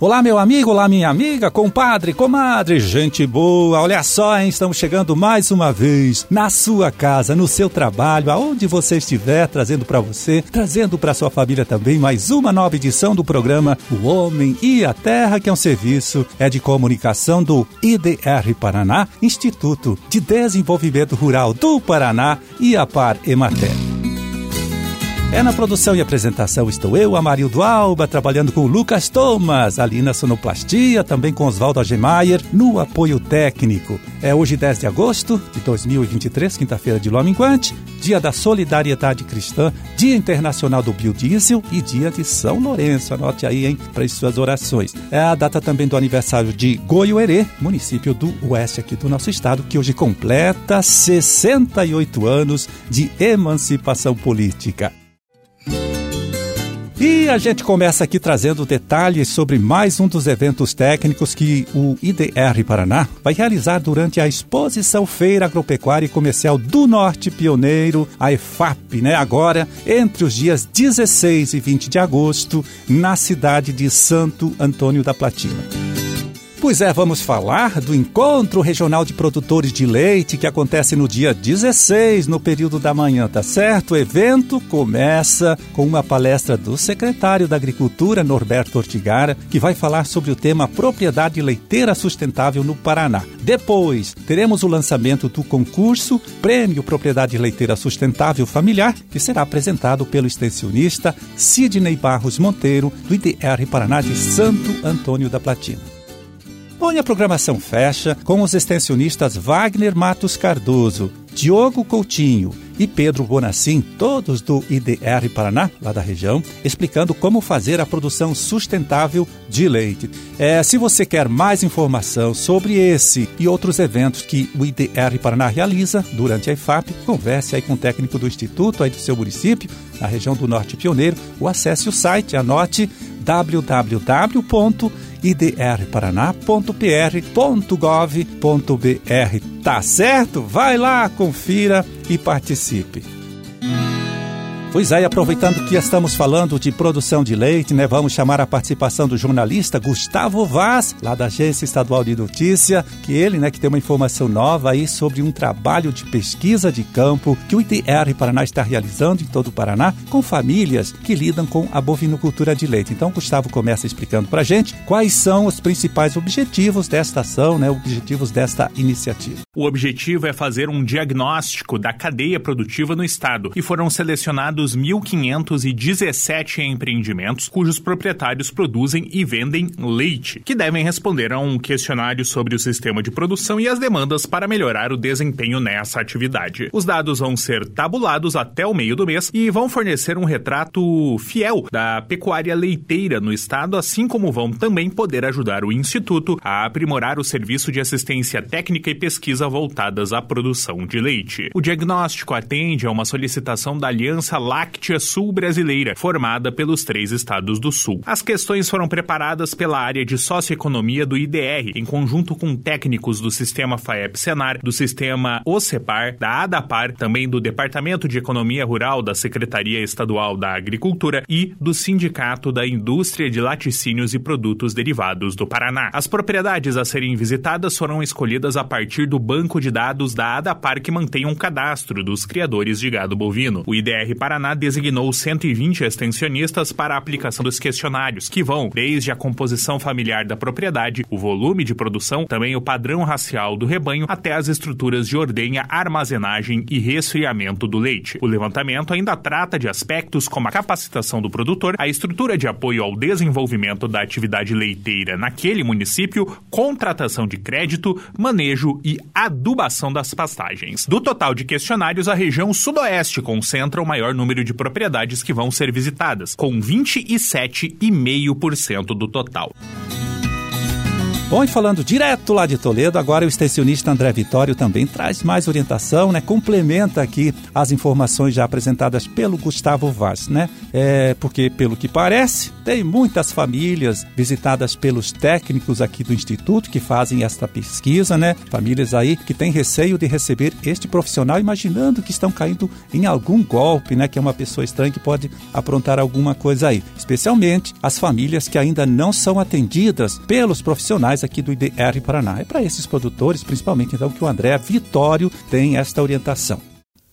Olá, meu amigo, olá, minha amiga, compadre, comadre, gente boa. Olha só, hein? Estamos chegando mais uma vez na sua casa, no seu trabalho, aonde você estiver, trazendo para você, trazendo para sua família também mais uma nova edição do programa O Homem e a Terra, que é um serviço é de comunicação do IDR Paraná, Instituto de Desenvolvimento Rural do Paraná e a Par Emater. É na produção e apresentação estou eu, Amarildo Alba, trabalhando com o Lucas Thomas, ali na sonoplastia, também com Oswaldo Agemaier, no apoio técnico. É hoje 10 de agosto de 2023, quinta-feira de lua minguante, dia da solidariedade cristã, dia internacional do biodiesel e dia de São Lourenço. Anote aí, hein, para as suas orações. É a data também do aniversário de Goiuerê, município do oeste aqui do nosso estado, que hoje completa 68 anos de emancipação política. E a gente começa aqui trazendo detalhes sobre mais um dos eventos técnicos que o IDR Paraná vai realizar durante a exposição Feira Agropecuária e Comercial do Norte Pioneiro, a EFAP, né? Agora, entre os dias 16 e 20 de agosto, na cidade de Santo Antônio da Platina. Pois é, vamos falar do Encontro Regional de Produtores de Leite que acontece no dia 16, no período da manhã, tá certo? O evento começa com uma palestra do secretário da Agricultura, Norberto Ortigara, que vai falar sobre o tema Propriedade Leiteira Sustentável no Paraná. Depois, teremos o lançamento do concurso Prêmio Propriedade Leiteira Sustentável Familiar, que será apresentado pelo extensionista Sidney Barros Monteiro, do IDR Paraná de Santo Antônio da Platina. Bom, e a programação fecha com os extensionistas Wagner Matos Cardoso, Diogo Coutinho e Pedro Bonacim, todos do IDR Paraná, lá da região, explicando como fazer a produção sustentável de leite. É, se você quer mais informação sobre esse e outros eventos que o IDR Paraná realiza durante a IFAP, converse aí com o técnico do Instituto aí do seu município, na região do Norte Pioneiro, ou acesse o site, anote www.idrparaná.pr.gov.br. Tá certo? Vai lá, confira e participe. Pois é, e aproveitando que estamos falando de produção de leite, né, vamos chamar a participação do jornalista Gustavo Vaz, lá da Agência Estadual de Notícia, que ele, né, que tem uma informação nova aí sobre um trabalho de pesquisa de campo que o IDR Paraná está realizando em todo o Paraná com famílias que lidam com a bovinocultura de leite. Então, Gustavo começa explicando para gente quais são os principais objetivos desta ação, né, objetivos desta iniciativa. O objetivo é fazer um diagnóstico da cadeia produtiva no estado e foram selecionados dos 1.517 empreendimentos cujos proprietários produzem e vendem leite, que devem responder a um questionário sobre o sistema de produção e as demandas para melhorar o desempenho nessa atividade. Os dados vão ser tabulados até o meio do mês e vão fornecer um retrato fiel da pecuária leiteira no estado, assim como vão também poder ajudar o Instituto a aprimorar o serviço de assistência técnica e pesquisa voltadas à produção de leite. O diagnóstico atende a uma solicitação da Aliança Láctea Sul Brasileira, formada pelos três estados do Sul. As questões foram preparadas pela área de socioeconomia do IDR, em conjunto com técnicos do sistema FAEP-Senar, do sistema OCEPAR, da ADAPAR, também do Departamento de Economia Rural da Secretaria Estadual da Agricultura e do Sindicato da Indústria de Laticínios e Produtos Derivados do Paraná. As propriedades a serem visitadas foram escolhidas a partir do banco de dados da ADAPAR que mantém um cadastro dos criadores de gado bovino. O IDR Paraná Paraná designou 120 extensionistas para a aplicação dos questionários, que vão desde a composição familiar da propriedade, o volume de produção, também o padrão racial do rebanho, até as estruturas de ordenha, armazenagem e resfriamento do leite. O levantamento ainda trata de aspectos como a capacitação do produtor, a estrutura de apoio ao desenvolvimento da atividade leiteira naquele município, contratação de crédito, manejo e adubação das pastagens. Do total de questionários, a região sudoeste concentra o maior número número de propriedades que vão ser visitadas, com 27,5% do total. Bom, e falando direto lá de Toledo, agora o extensionista André Vitório também traz mais orientação, né? Complementa aqui as informações já apresentadas pelo Gustavo Vaz, né? É, porque, pelo que parece, tem muitas famílias visitadas pelos técnicos aqui do Instituto que fazem esta pesquisa, né? Famílias aí que têm receio de receber este profissional, imaginando que estão caindo em algum golpe, né? Que é uma pessoa estranha que pode aprontar alguma coisa aí. Especialmente as famílias que ainda não são atendidas pelos profissionais aqui do IDR Paraná. É para esses produtores, principalmente, então, que o André Vitório tem esta orientação.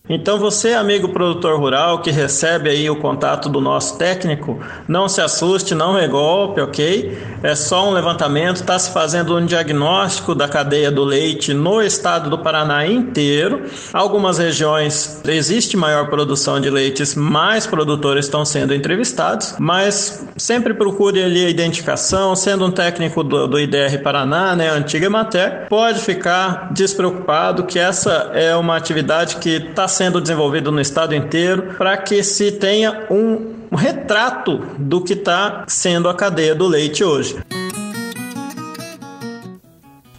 Então você, amigo produtor rural que recebe aí o contato do nosso técnico, não se assuste, não é golpe, ok? É só um levantamento, está se fazendo um diagnóstico da cadeia do leite no estado do Paraná inteiro. Algumas regiões existe maior produção de leites, mais produtores estão sendo entrevistados, mas sempre procure ali a identificação, sendo um técnico do, do IDR Paraná, né, antiga Mater, pode ficar despreocupado que essa é uma atividade que está sendo desenvolvido no estado inteiro para que se tenha um, retrato do que está sendo a cadeia do leite hoje.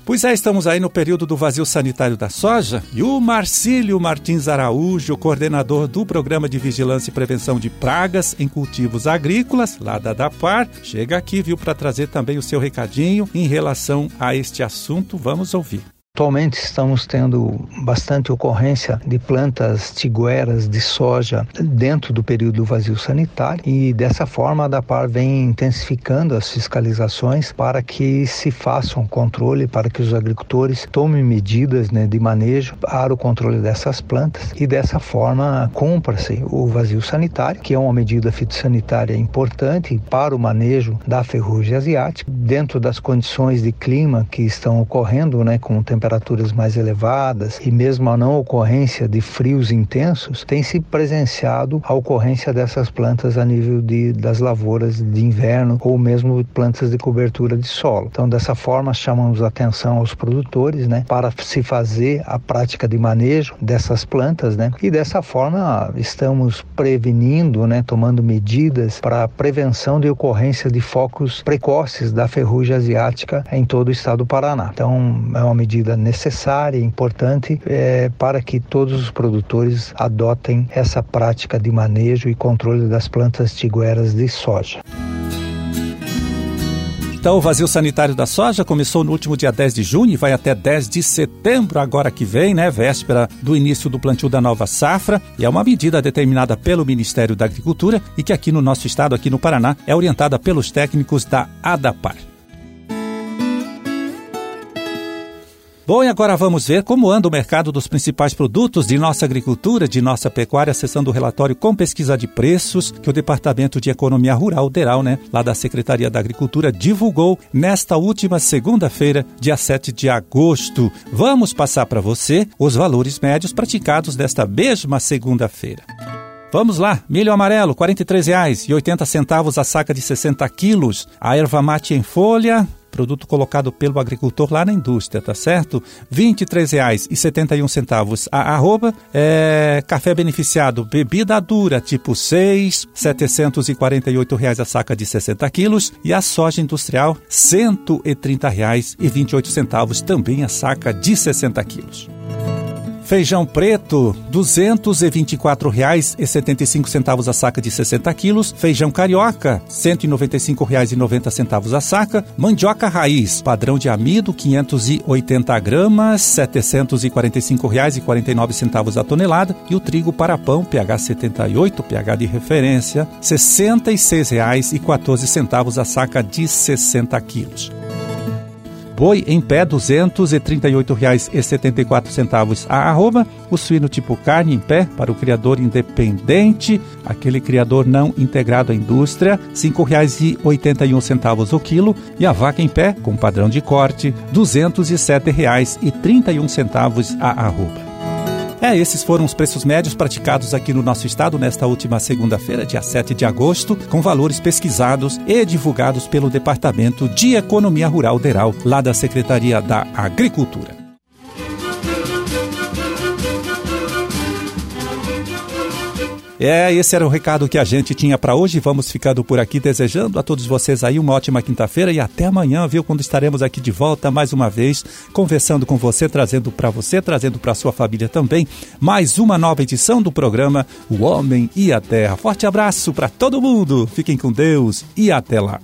Pois é, estamos aí no período do vazio sanitário da soja e o Marcílio Martins Araújo, coordenador do Programa de Vigilância e Prevenção de Pragas em Cultivos Agrícolas, lá da DAPAR, chega aqui, viu, para trazer também o seu recadinho em relação a este assunto. Vamos ouvir. Atualmente estamos tendo bastante ocorrência de plantas tigueras de soja dentro do período do vazio sanitário e dessa forma a DAPAR vem intensificando as fiscalizações para que se faça um controle, para que os agricultores tomem medidas né, de manejo para o controle dessas plantas e dessa forma cumpra-se o vazio sanitário, que é uma medida fitossanitária importante para o manejo da ferrugem asiática. Dentro das condições de clima que estão ocorrendo, né, com temperaturas temperaturas mais elevadas e mesmo a não ocorrência de frios intensos, tem se presenciado a ocorrência dessas plantas a nível de, das lavouras de inverno ou mesmo plantas de cobertura de solo. Então, dessa forma, chamamos atenção aos produtores né, para se fazer a prática de manejo dessas plantas né, e dessa forma estamos prevenindo, né, tomando medidas para a prevenção de ocorrência de focos precoces da ferrugem asiática em todo o estado do Paraná. Então, é uma medida necessária e importante é, para que todos os produtores adotem essa prática de manejo e controle das plantas tigueras de soja. Então, o vazio sanitário da soja começou no último dia 10 de junho e vai até 10 de setembro, agora que vem, né? Véspera do início do plantio da nova safra. E é uma medida determinada pelo Ministério da Agricultura e que aqui no nosso estado, aqui no Paraná, é orientada pelos técnicos da ADAPAR. Bom, e agora vamos ver como anda o mercado dos principais produtos de nossa agricultura, de nossa pecuária, acessando o relatório com pesquisa de preços que o Departamento de Economia Rural, DERAL, né, lá da Secretaria da Agricultura, divulgou nesta última segunda-feira, dia 7 de agosto. Vamos passar para você os valores médios praticados desta mesma segunda-feira. Vamos lá, milho amarelo, R$ 43,80 a saca de 60 quilos. A erva mate em folha, produto colocado pelo agricultor lá na indústria, tá certo? R$ 23,71 a arroba. É, café beneficiado, bebida dura tipo 6, 748 reais a saca de 60 quilos. E a soja industrial, R$ 130,28 também a saca de 60 quilos. Feijão preto, R$ 224,75 a saca de 60 quilos. Feijão carioca, R$ 195,90 a saca. Mandioca raiz, padrão de amido, 580 gramas, R$ 745,49 a tonelada. E o trigo para pão, pH 78, pH de referência, R$ 66,14 a saca de 60 quilos. Boi em pé, R$ 238,74 a arroba. O suíno tipo carne em pé, para o criador independente, aquele criador não integrado à indústria, R$ 5,81 o quilo. E a vaca em pé, com padrão de corte, R$ 207,31 a arroba. É, esses foram os preços médios praticados aqui no nosso estado nesta última segunda-feira, dia 7 de agosto, com valores pesquisados e divulgados pelo Departamento de Economia Rural Deral, lá da Secretaria da Agricultura. É, esse era o recado que a gente tinha para hoje. Vamos ficando por aqui desejando a todos vocês aí uma ótima quinta-feira e até amanhã, viu? Quando estaremos aqui de volta mais uma vez, conversando com você, trazendo para você, trazendo para sua família também, mais uma nova edição do programa O Homem e a Terra. Forte abraço para todo mundo. Fiquem com Deus e até lá.